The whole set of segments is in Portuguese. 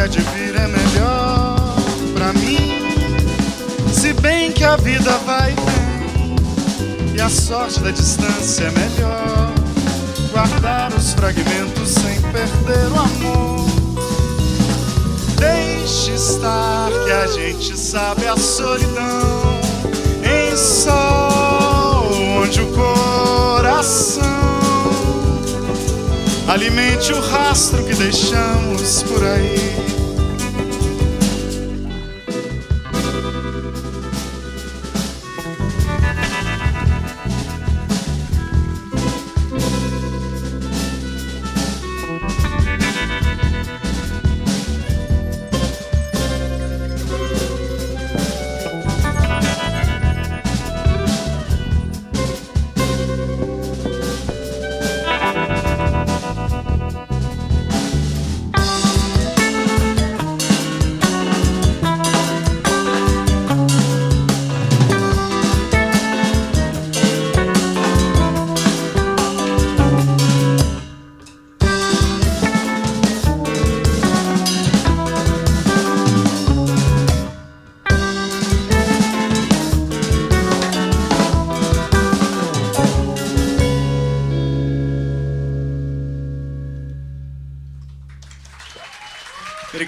quer de vir é melhor pra mim. Se bem que a vida vai bem e a sorte da distância é melhor. Guardar os fragmentos sem perder o amor. Deixe estar que a gente sabe a solidão em sol onde o coração alimente o rastro que deixamos por aí.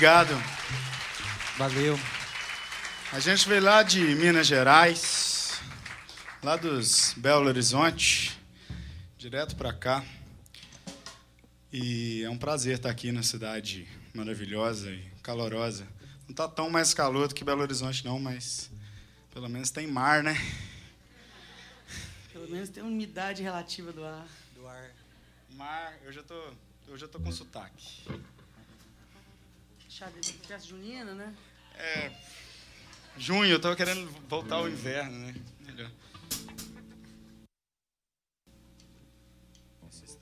Obrigado. Valeu. A gente veio lá de Minas Gerais, lá dos Belo Horizonte, direto para cá. E é um prazer estar aqui na cidade maravilhosa e calorosa. Não está tão mais calor do que Belo Horizonte, não, mas pelo menos tem mar, né? Pelo menos tem umidade relativa do ar. Do ar. Mar, eu já tô, eu já tô com sotaque. Chá de festa junina, né? É, junho, eu tava querendo voltar ao inverno, né? Melhor. Esse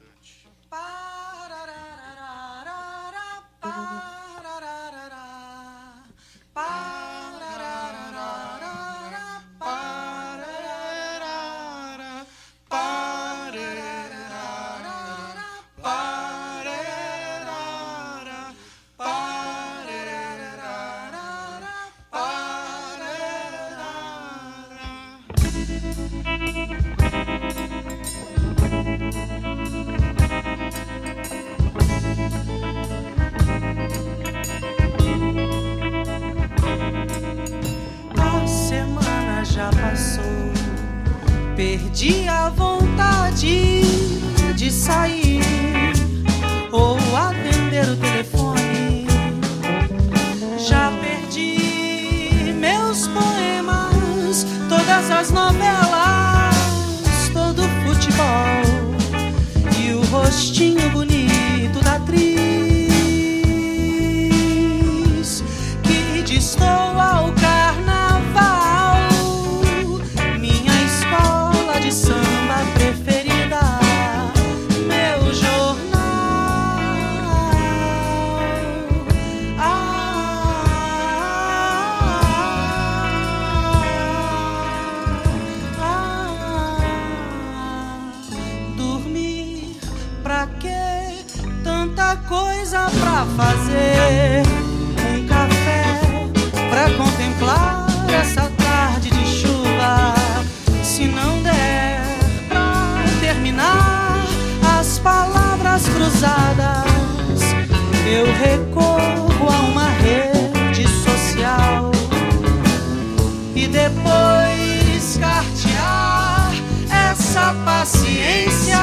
sair ou atender o telefone. Já perdi meus poemas, todas as novelas, todo o futebol e o rostinho bonito Um café pra contemplar essa tarde de chuva. Se não der pra terminar as palavras cruzadas, eu recorro a uma rede social e depois cartear essa paciência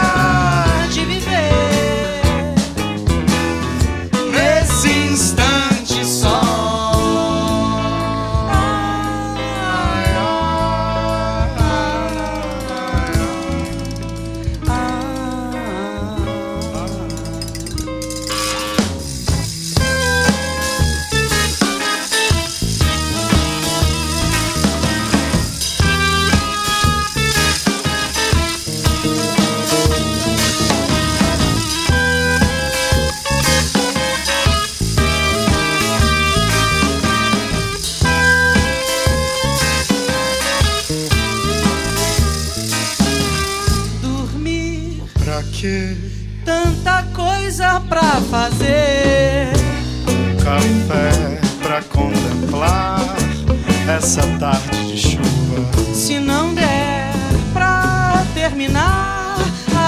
essa tarde de chuva. Se não der pra terminar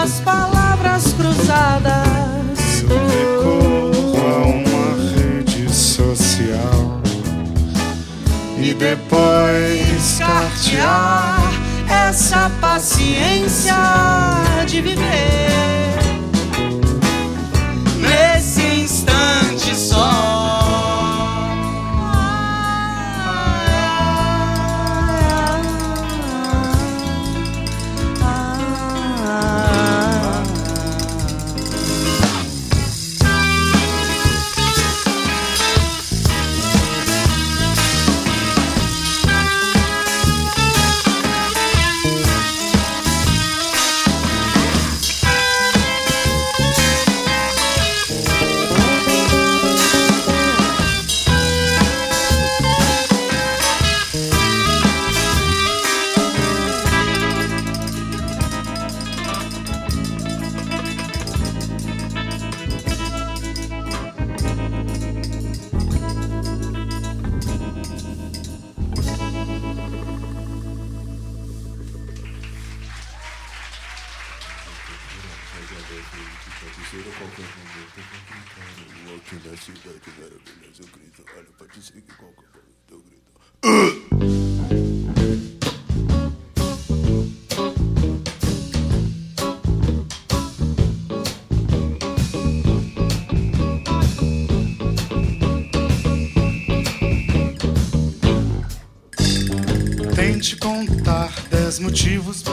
as palavras cruzadas, Eu recorro a uma rede social e depois cartear essa paciência de viver motivos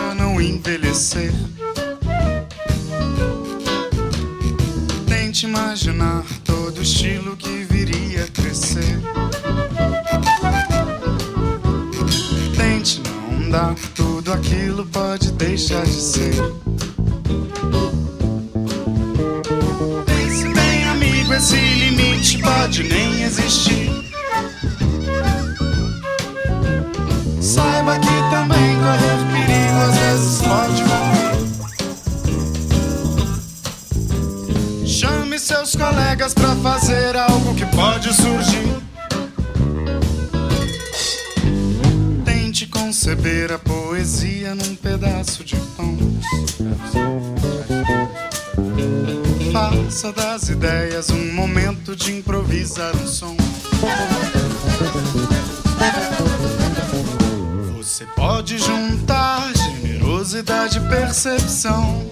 capacidade de percepção.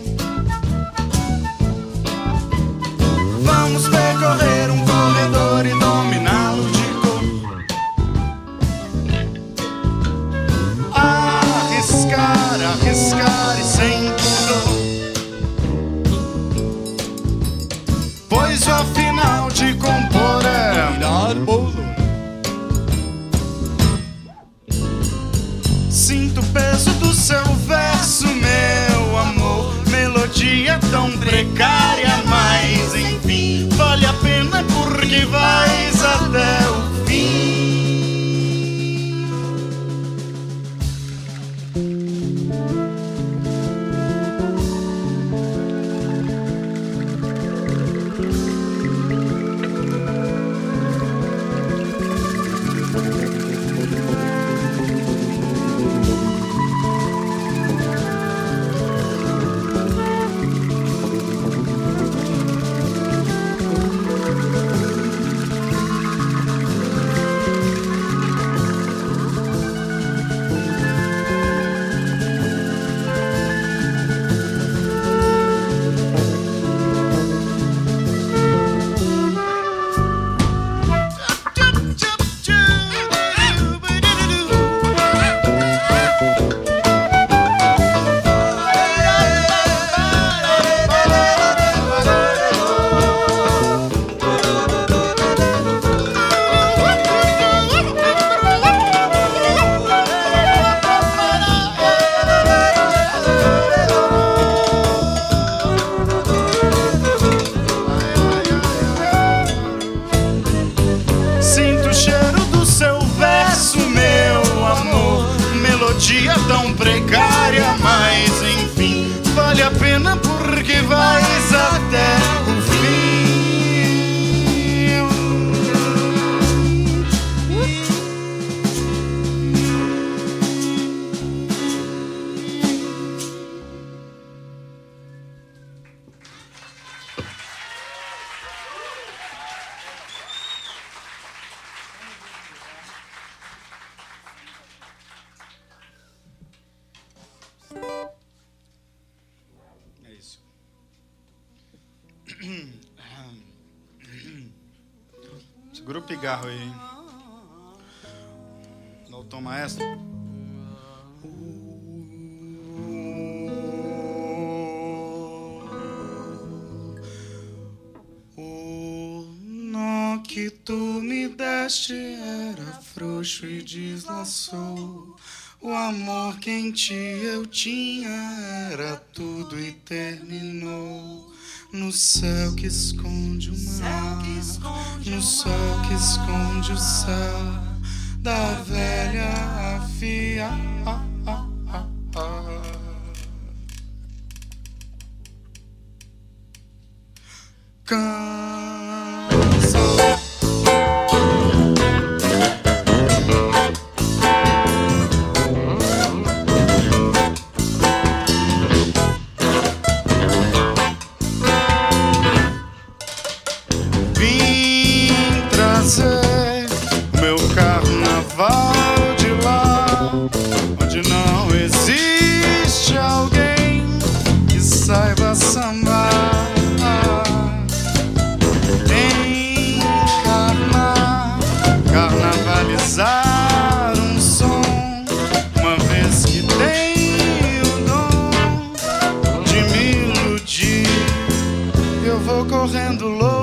cigarro aí. Não toma essa. O nó que tu me deste era frouxo e deslaçou. O amor que em ti eu tinha era tudo e terminou. No céu que esconde o mar, no sol que esconde o céu, da velha afia. Ah. tô correndo louco.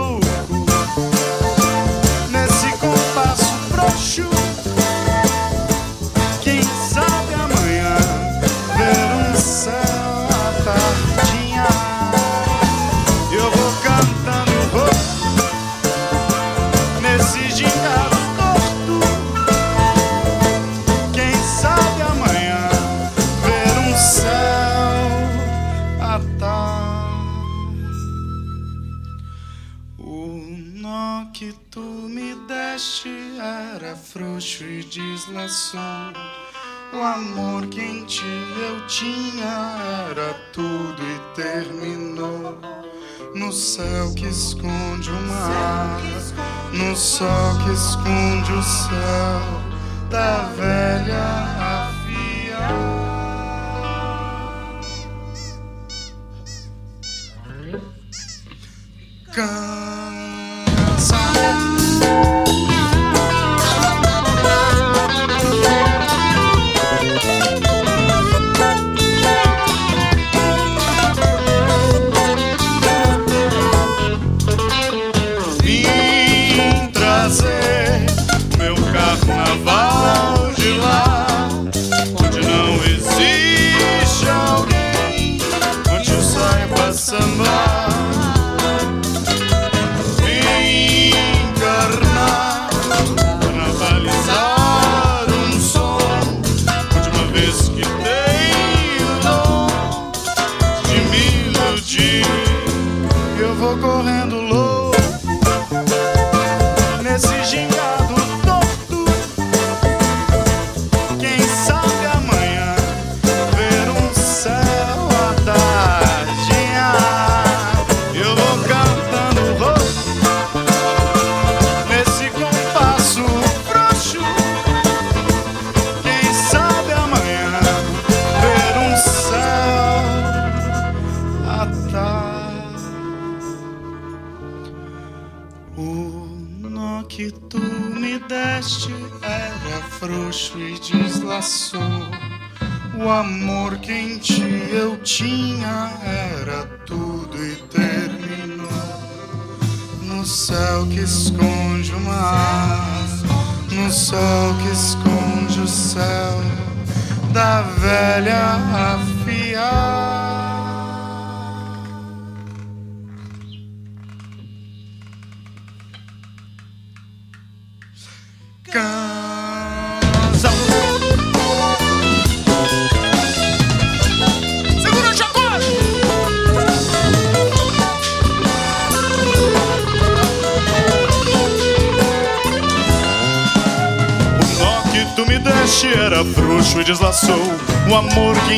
Deslaçou. O amor que em ti eu tinha era tudo e terminou. No céu que esconde o mar, no sol que esconde o céu da velha afia.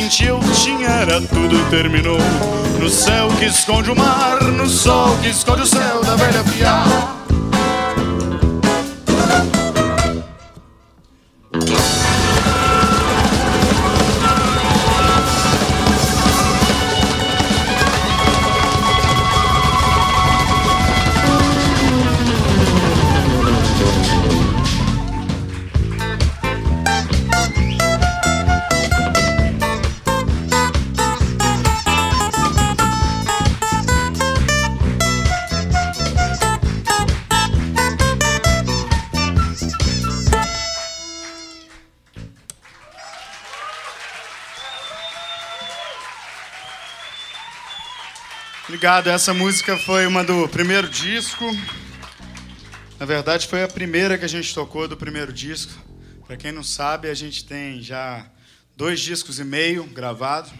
Ti eu tinha era tudo terminou. No céu que esconde o mar, no sol que esconde o céu da velha piar. Obrigado. Essa música foi uma do primeiro disco. Na verdade, foi a primeira que a gente tocou do primeiro disco. Para quem não sabe, a gente tem já dois discos e meio gravados.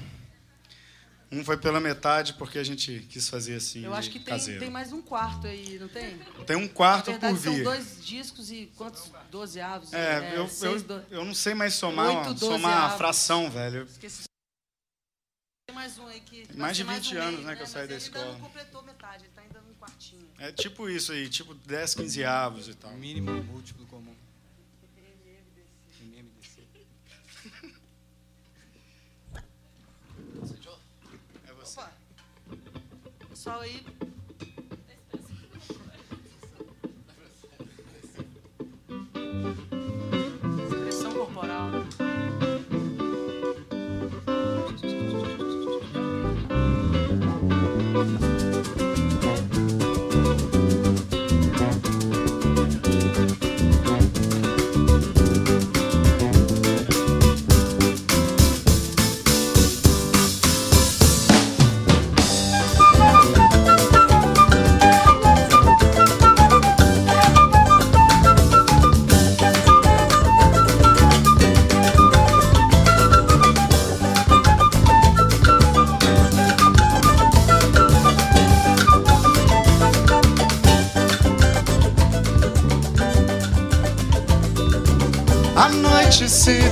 Um foi pela metade porque a gente quis fazer assim. Eu acho que tem, tem mais um quarto aí, não tem? Tem um quarto Na verdade, por são vir. dois discos e quantos? Doze avos? É, eu, seis, eu, do- eu não sei mais somar, somar a fração, velho. Esqueci. Tem mais um aí que. Mais de 20 um anos, meio, né, que eu saí da ele ainda escola. não completou metade, ele tá ainda num quartinho. É tipo isso aí, tipo 10, 15 avos e tal. Mínimo múltiplo comum. MMDC. É você. Opa! Pessoal aí.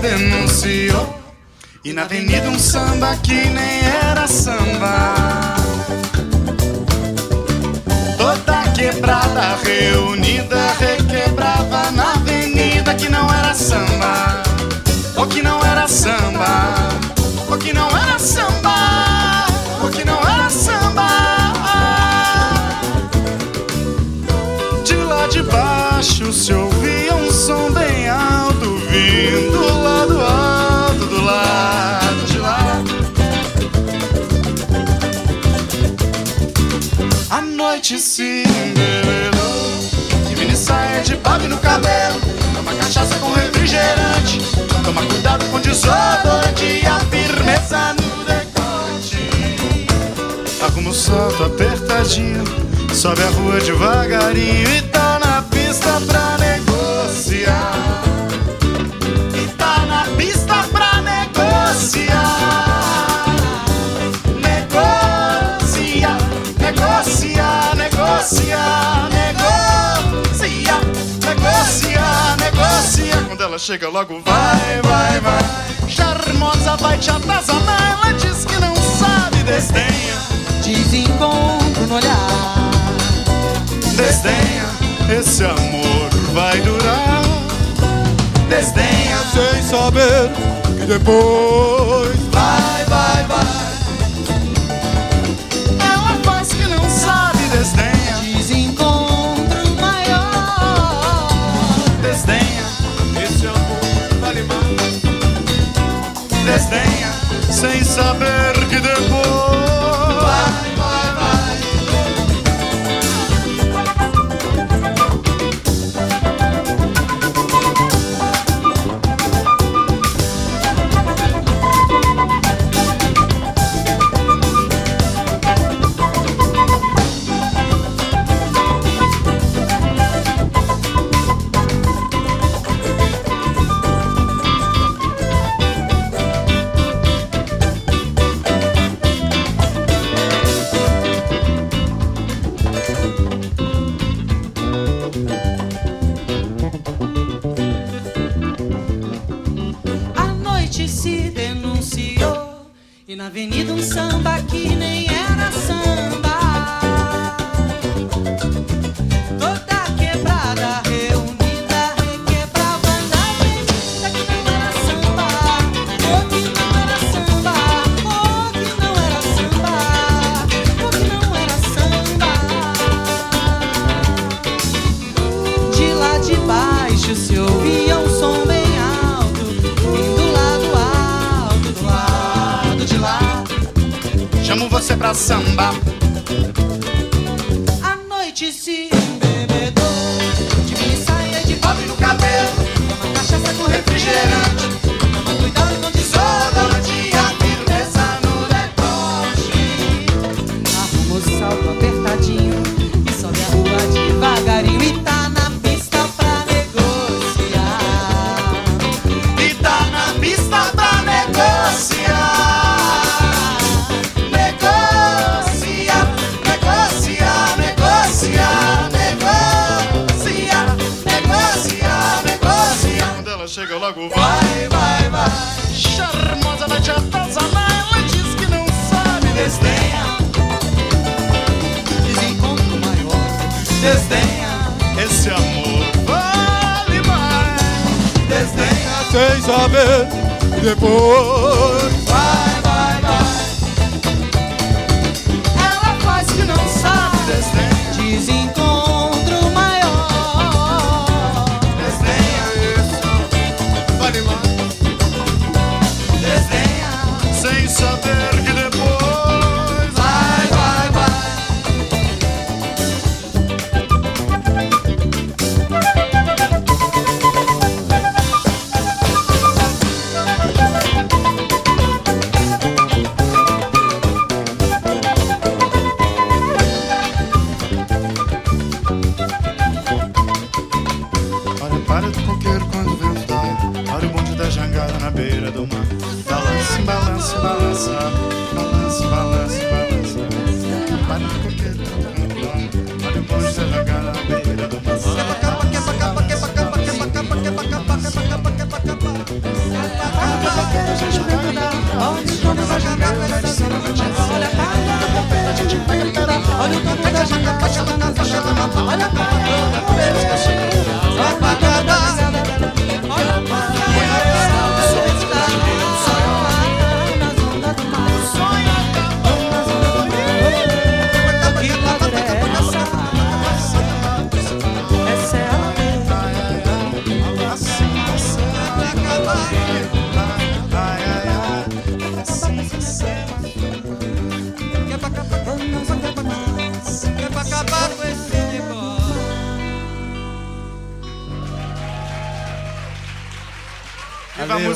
denunciou. E na avenida um samba que nem era samba. Toda quebrada reunida requebrava na avenida que não era samba. O que não era samba. O que não era samba. O que não era samba. De lá de baixo o seu gente se. De mini saia de babi no cabelo. Toma cachaça com refrigerante. Toma cuidado com desodorante e a firmeza no decote. Arruma o salto apertadinho. Sobe a rua devagarinho e quando ela chega logo vai, vai, vai. Charmosa vai te atazanar, ela diz que não sabe, desdenha. Desencontro no olhar, desdenha. Esse amor vai durar, desdenha. Sem saber que depois vai. sem saber que depois.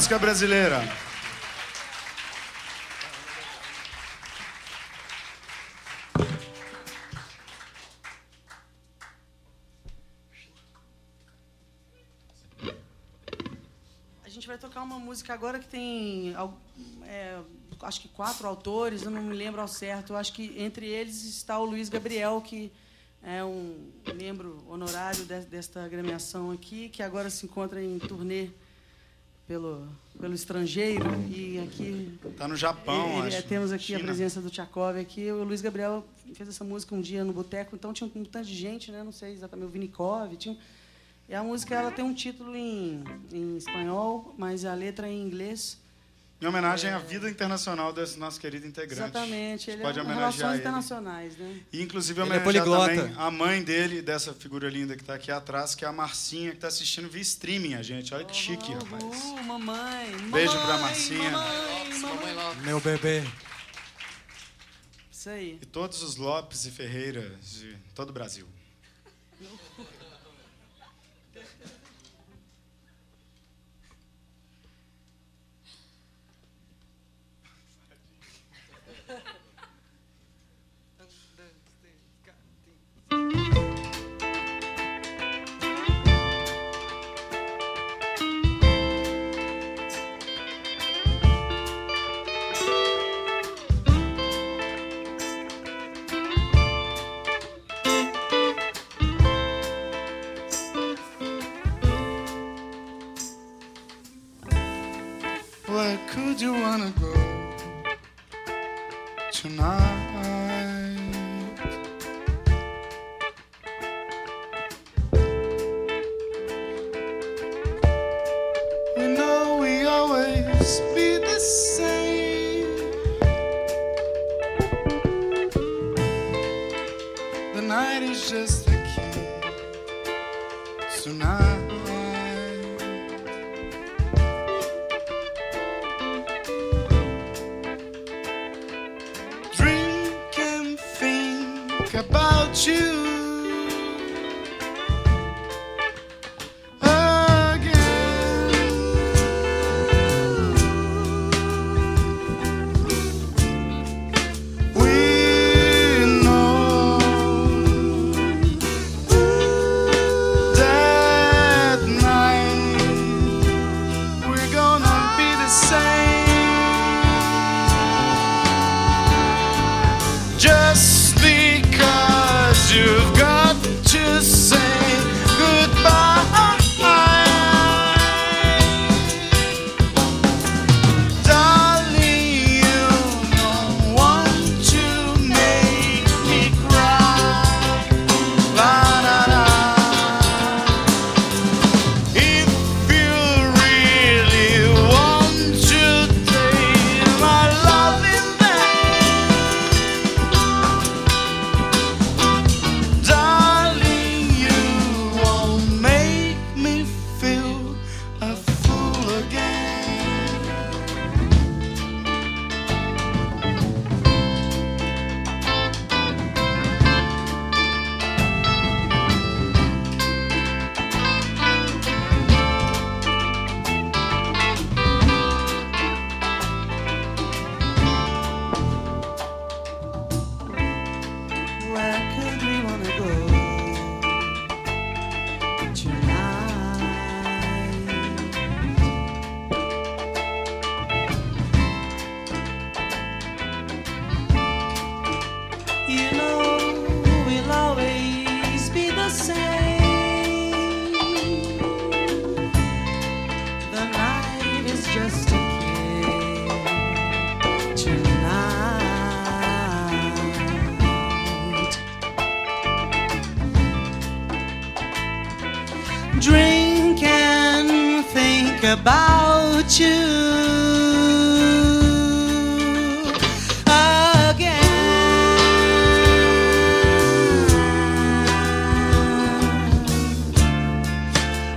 Música brasileira. A gente vai tocar uma música agora que tem, é, acho que quatro autores, eu não me lembro ao certo. Acho que entre eles está o Luiz Gabriel, que é um membro honorário de- desta agremiação aqui, que agora se encontra em turnê pelo, pelo estrangeiro. E aqui Tá no Japão, ele- acho. é, temos aqui a China. presença do Tchakov aqui. O Luiz Gabriel fez essa música um dia no boteco, então tinha um tanto de gente, né? Não sei exatamente, o Vinikov. Tinha... E a música ela tem um título em, em espanhol, mas a letra é em inglês. Em homenagem à vida internacional desse nosso querido integrante. Exatamente. A Ele pode é uma homenagear relações ele. internacionais, né? E inclusive Ele é homenagear poliglota. também a mãe dele, dessa figura linda que está aqui atrás, que é a Marcinha, que está assistindo via streaming a gente. Olha que chique, rapaz. Uhul, mamãe, Beijo mamãe, pra Marcinha. Mamãe, mamãe. Meu bebê. Isso aí. E todos os Lopes e Ferreiras de todo o Brasil. Where could you wanna go tonight?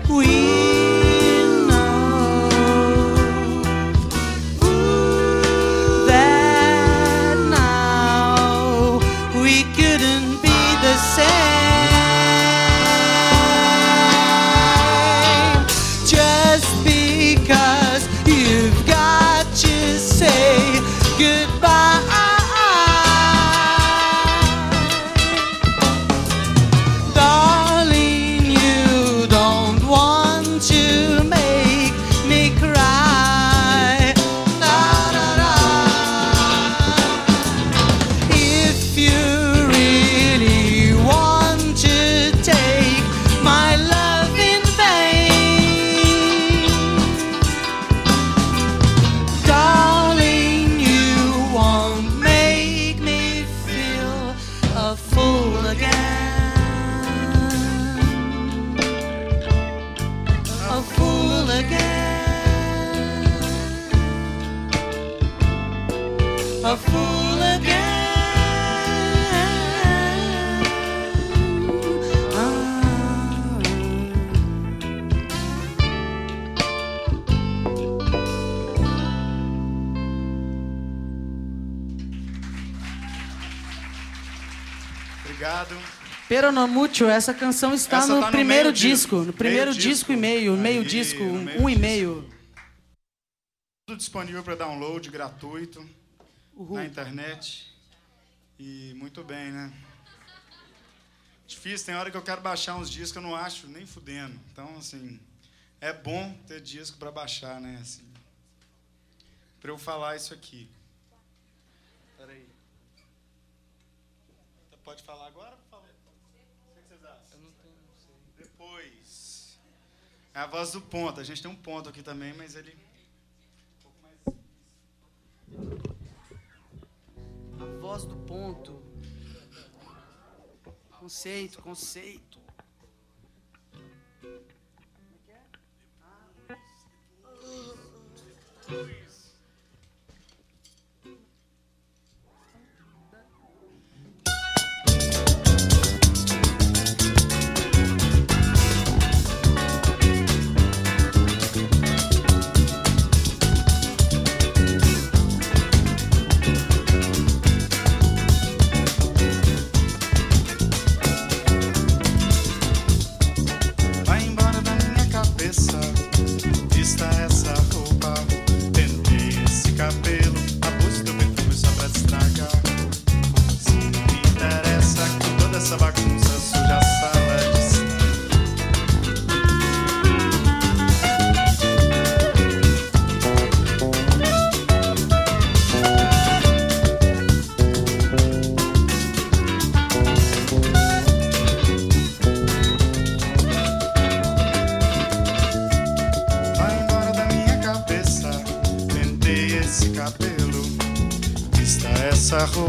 We Peronomútil, essa canção está Essa no tá no primeiro meio disco, disco. no primeiro Meio disco, disco. e meio, meio Aí, disco, no um, meio um e disco. meio. Tudo disponível para download gratuito Uhul. na internet. E muito bem, né? Difícil, tem hora que eu quero baixar uns discos, eu não acho nem fudendo. Então, assim, é bom ter disco para baixar, né? Assim, para eu falar isso aqui. Peraí. Pode falar agora? Fala. O que vocês acham? Eu não tenho, não sei. Depois. É a voz do ponto. A gente tem um ponto aqui também, mas ele. um pouco mais- A voz do ponto. Conceito, conceito. Vai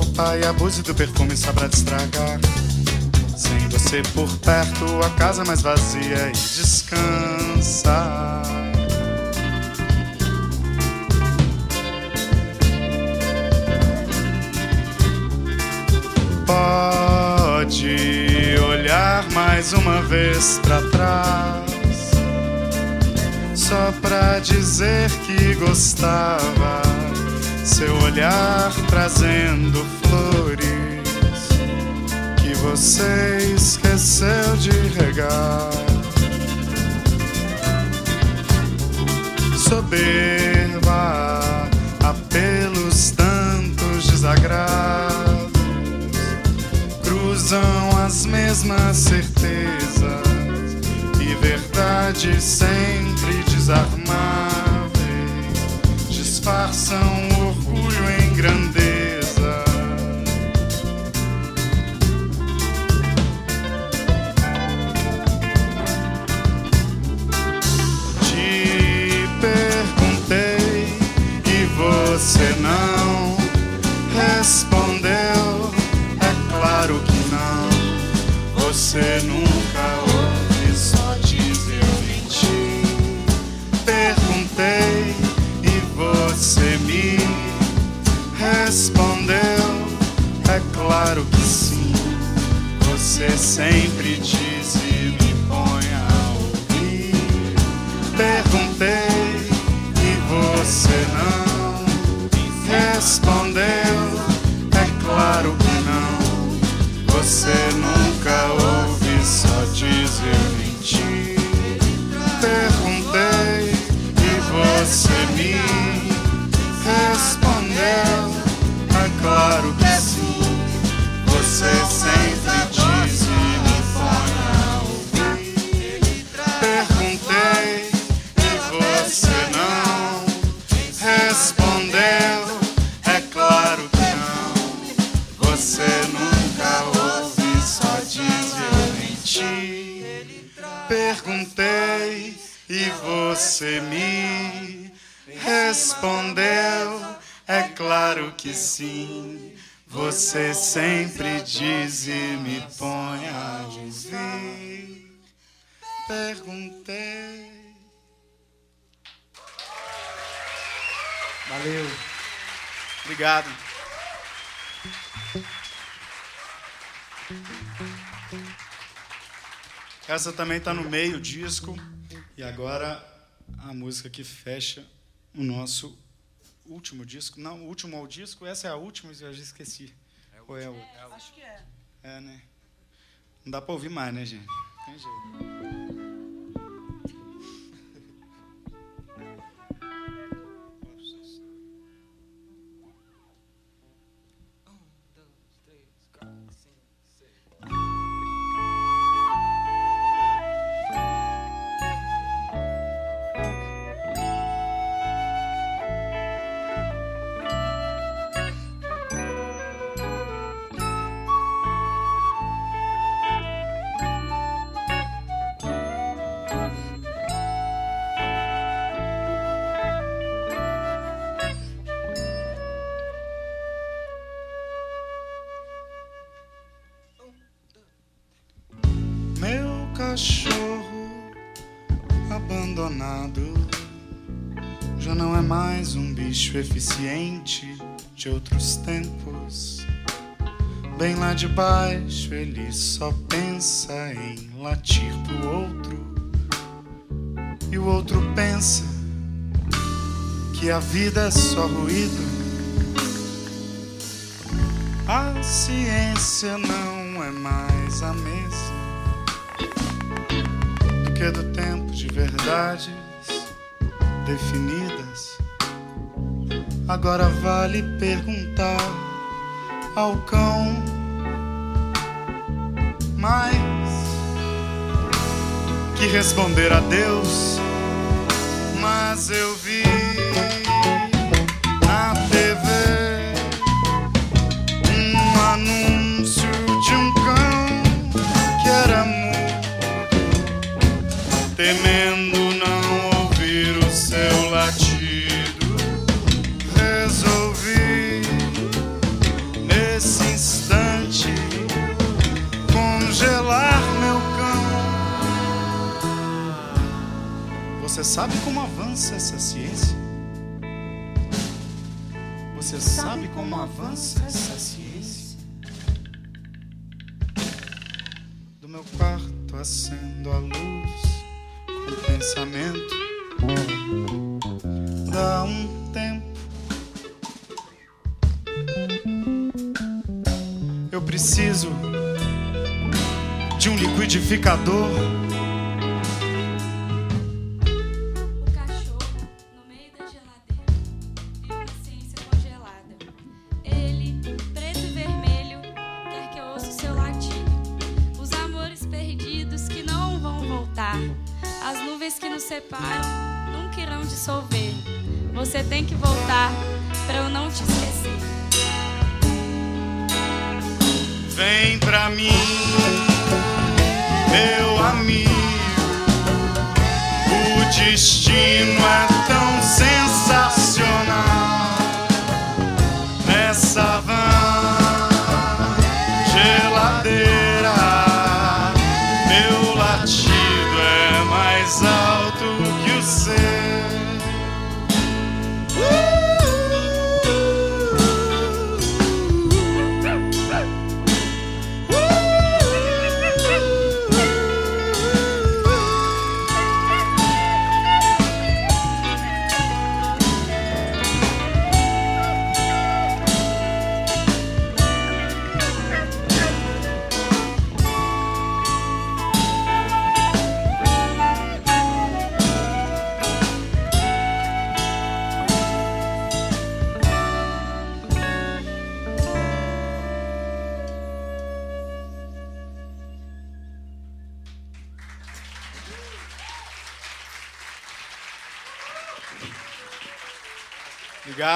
roupa e abuse do perfume só pra te estragar. Sem você por perto, a casa mais vazia e descansa. Pode olhar mais uma vez pra trás só pra dizer que gostava. Seu olhar trazendo flores que você esqueceu de regar. Soberba, apelos tantos desagrados cruzam as mesmas certezas e verdades sempre Você sempre diz e me põe a ouvir. Perguntei. Valeu. Obrigado. Essa também está no meio disco. E agora a música que fecha o nosso último disco. Não, o último ao disco. Essa é a última, eu já esqueci. Ou é? É, acho que é. É, né? Não dá para ouvir mais, né, gente? Tem jeito. Bicho eficiente de outros tempos. Bem lá de baixo ele só pensa em latir pro outro. E o outro pensa que a vida é só ruído. A ciência não é mais a mesma do que do tempo de verdades definidas. Agora vale perguntar ao cão, mais que responder a Deus. Mas eu vi sabe como avança essa ciência? Você sabe como avança essa ciência? Do meu quarto acendo a luz com o pensamento. Dá um tempo. Eu preciso de um liquidificador.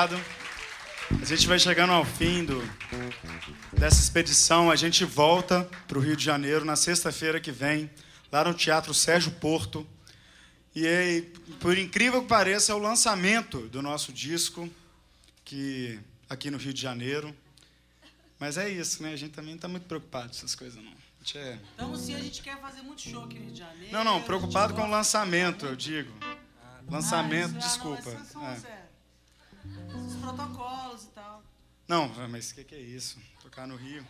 Obrigado. A gente vai chegando ao fim do, dessa expedição. A gente volta para o Rio de Janeiro na sexta-feira que vem, lá no Teatro Sérgio Porto. E, aí, por incrível que pareça, é o lançamento do nosso disco que aqui no Rio de Janeiro. Mas é isso, né? A gente também não está muito preocupado com essas coisas, não. É... Então, se a gente quer fazer muito show aqui no Rio de Janeiro. Não, não, preocupado com o lançamento, eu digo. Lançamento, Ah, os protocolos e tal. Não, mas o que, que é isso? Tocar no Rio.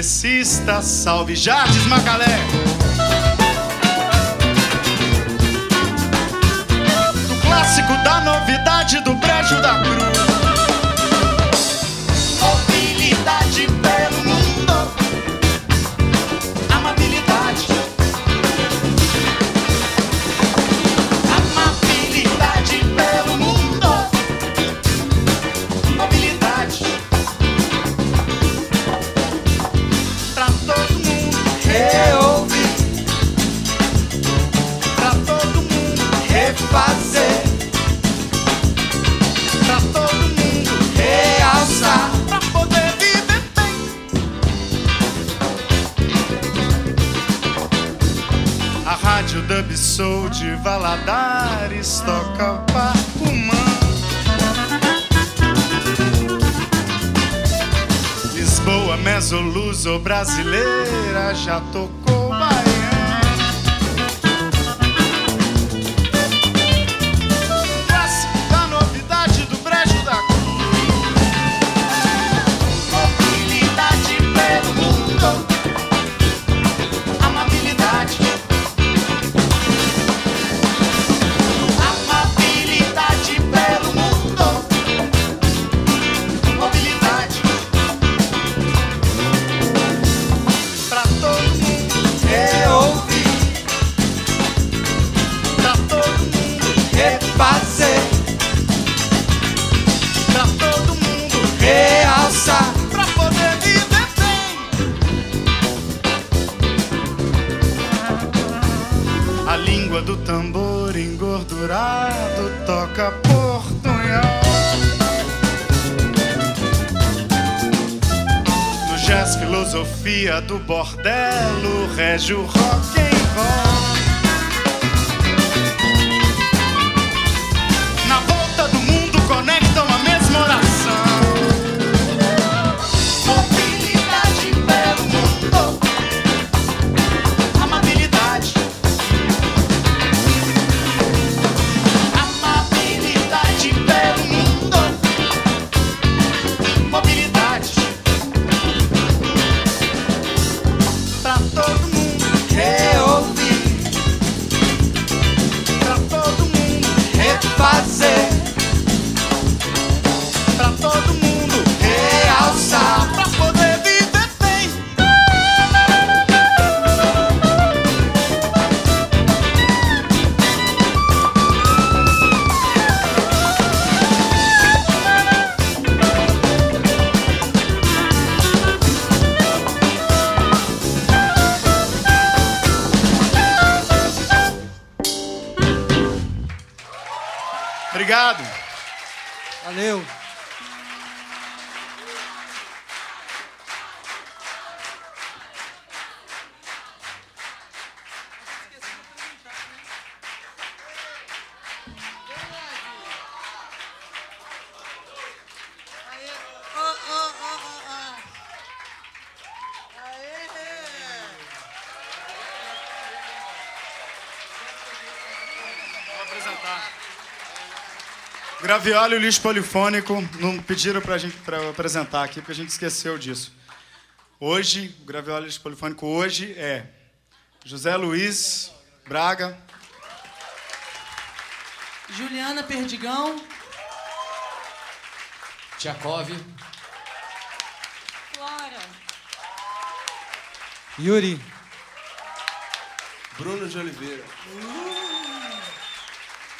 progressista, salve Jardim Macalé. brasileira já tocou. Obrigado. Valeu. Gravioli e o lixo polifônico não pediram pra gente pra apresentar aqui, porque a gente esqueceu disso. Hoje, o Gravioli e o lixo polifônico hoje é José Luiz Braga, Juliana Perdigão, Tchakov, Flora. Yuri. Bruno de Oliveira.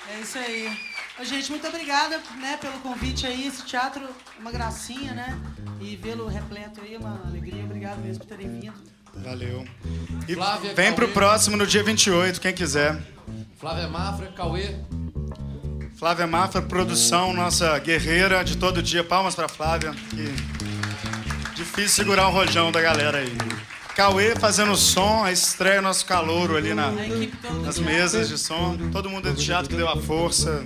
É isso aí. Gente, muito obrigada né, pelo convite aí. Esse teatro é uma gracinha, né? E vê-lo repleto aí é uma alegria. Obrigado mesmo por terem vindo. valeu. E Flávia vem pro Cauê. próximo no dia 28, quem quiser. Flávia Mafra, Cauê, Flávia Mafra, produção, nossa guerreira de todo dia. Palmas pra Flávia. Que difícil segurar o rojão da galera aí. Cauê fazendo som, a estreia nosso calouro ali na, nas mesas de som. Todo mundo do teatro que deu a força.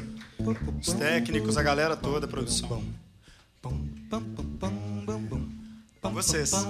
Os técnicos, a galera toda, a produção. Vocês. Eu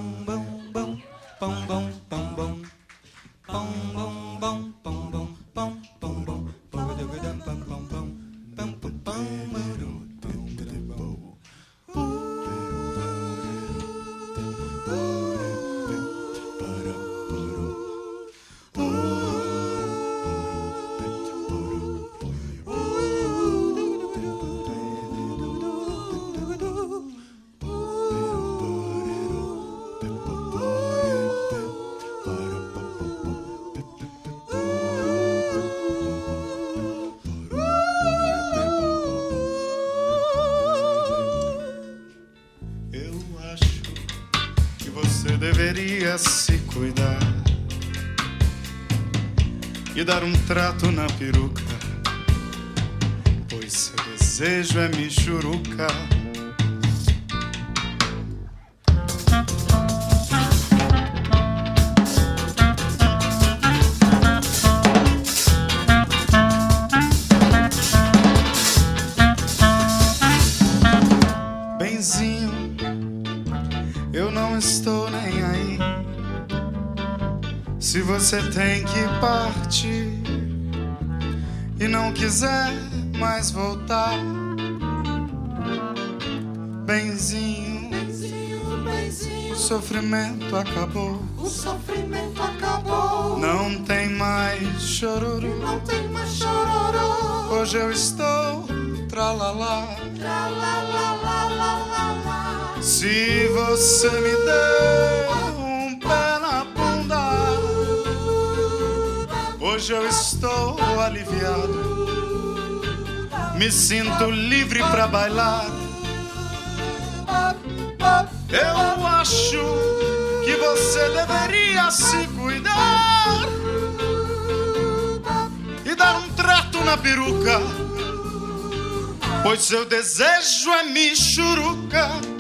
dar um trato na peruca, pois seu desejo é michuruca. Benzinho, você tem que partir e não quiser mais voltar, benzinho, o sofrimento acabou. O sofrimento acabou. Não tem mais choruru. Não tem mais chororô. Hoje eu estou tralalá. Lá, lá, lá, lá, lá, lá, lá. Se você me deu hoje eu estou aliviado. Me sinto livre pra bailar. Eu acho que você deveria se cuidar e dar um trato na peruca. Pois seu desejo é michuruca. Eu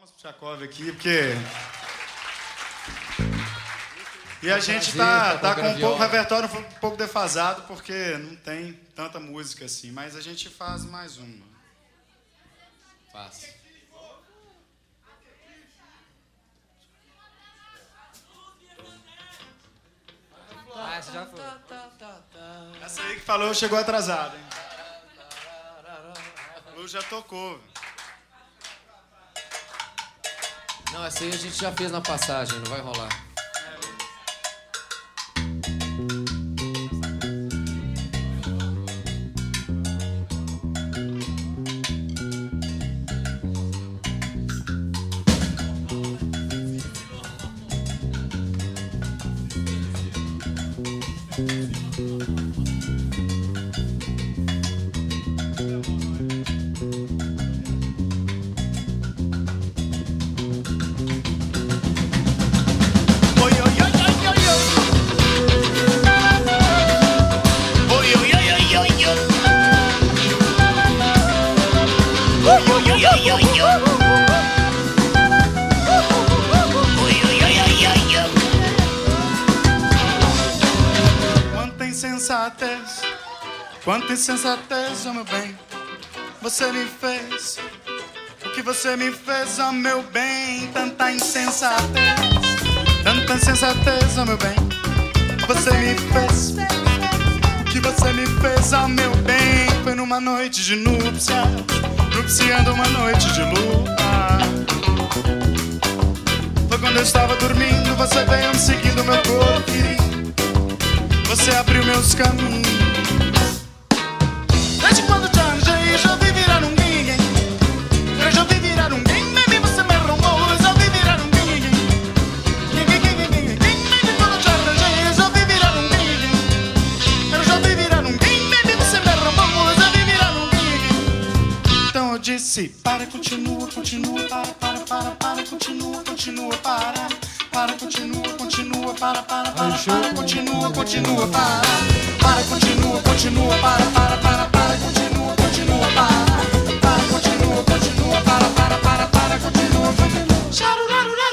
Palmas pro Tchakov aqui, porque. E a gente tá, tá tá com um pouco graviola. repertório um pouco defasado, porque não tem tanta música assim, mas a gente faz mais uma. Fácil. Ah, essa já foi. Essa aí que falou chegou atrasada, hein? Lu já tocou. velho. Não, essa aí a gente já fez na passagem, não vai rolar. Insensatez, oh meu bem, você me fez. O que você me fez, oh meu bem, tanta insensatez, tanta insensatez, oh meu bem, você me fez. O que você me fez, oh meu bem, foi numa noite de núpcias, nupciando uma noite de lua. Foi quando eu estava dormindo, você veio me seguindo meu corpo. Você abriu meus caminhos. Disse, para, continua, continua, para, para, para, para, continua, continua, para. Para, continua, continua, para, para, para, para, continua, continua, para. Para, continua, continua, para, para, para, para, continua, continua, para. Para, continua, continua, para, para, para, para, continua, continua.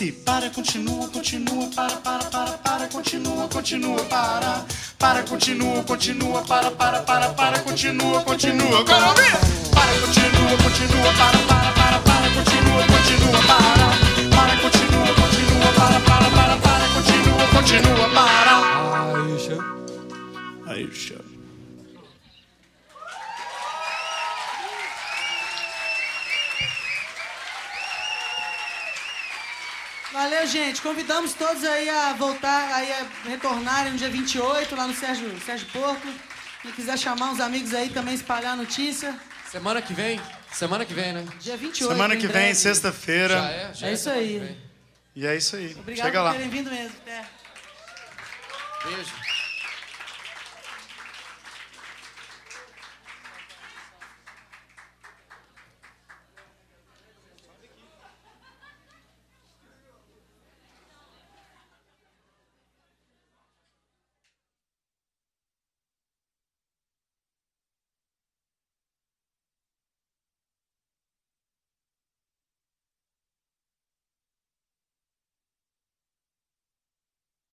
Então disse, para, continua, continua, para, para, para, para, continua, continua, para, para, continua, continua, para, para, para, para, continua, continua. Para, continua, continua, para, para, para, para, continua, continua, para, para, continua, continua, para, para, para, para, continua, continua, para. Aixa. Aí, Valeu, gente. Convidamos todos aí a voltar, aí a retornarem no dia 28, lá no Sérgio, Sérgio Porto. Quem quiser chamar uns amigos aí também, espalhar a notícia. Semana que vem? Semana que vem, né? Dia 28. Semana em que vem, breve. Já sexta-feira. é? Já É isso semana aí. E é isso aí. Obrigado Chega por lá. terem vindo mesmo. Até. Beijo.